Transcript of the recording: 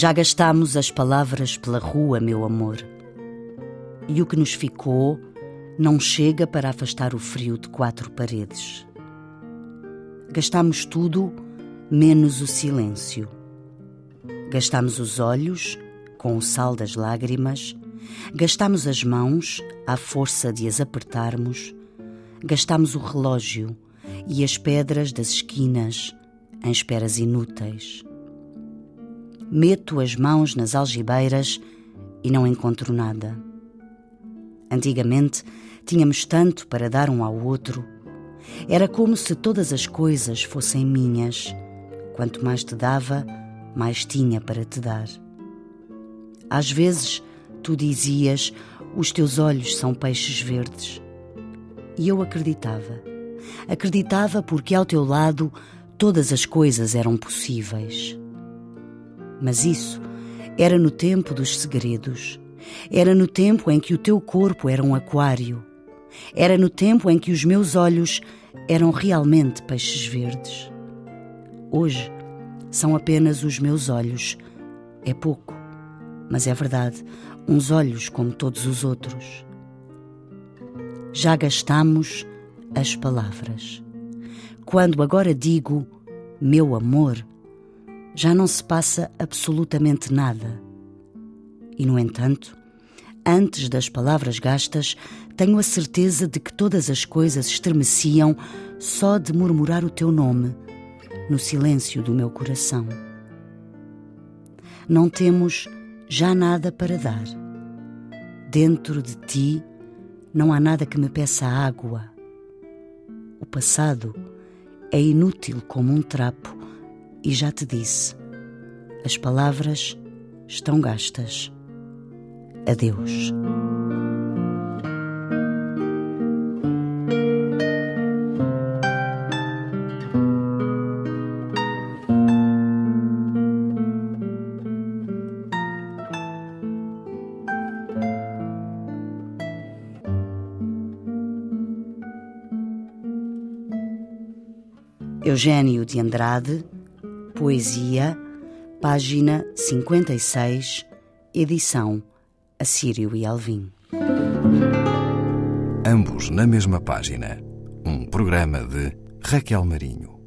Já gastámos as palavras pela rua, meu amor. E o que nos ficou não chega para afastar o frio de quatro paredes. Gastámos tudo menos o silêncio. Gastámos os olhos com o sal das lágrimas, gastámos as mãos à força de as apertarmos, gastámos o relógio e as pedras das esquinas em esperas inúteis meto as mãos nas algibeiras e não encontro nada. Antigamente tínhamos tanto para dar um ao outro. Era como se todas as coisas fossem minhas. Quanto mais te dava, mais tinha para te dar. Às vezes tu dizias: Os teus olhos são peixes verdes. E eu acreditava. Acreditava porque ao teu lado todas as coisas eram possíveis. Mas isso era no tempo dos segredos. Era no tempo em que o teu corpo era um aquário. Era no tempo em que os meus olhos eram realmente peixes verdes. Hoje são apenas os meus olhos. É pouco, mas é verdade, uns olhos como todos os outros. Já gastamos as palavras. Quando agora digo meu amor, já não se passa absolutamente nada. E, no entanto, antes das palavras gastas, tenho a certeza de que todas as coisas estremeciam só de murmurar o teu nome no silêncio do meu coração. Não temos já nada para dar. Dentro de ti não há nada que me peça água. O passado é inútil como um trapo e já te disse: as palavras estão gastas. Adeus. Eugênio de Andrade Poesia, página 56, edição Assírio e Alvim. Ambos na mesma página. Um programa de Raquel Marinho.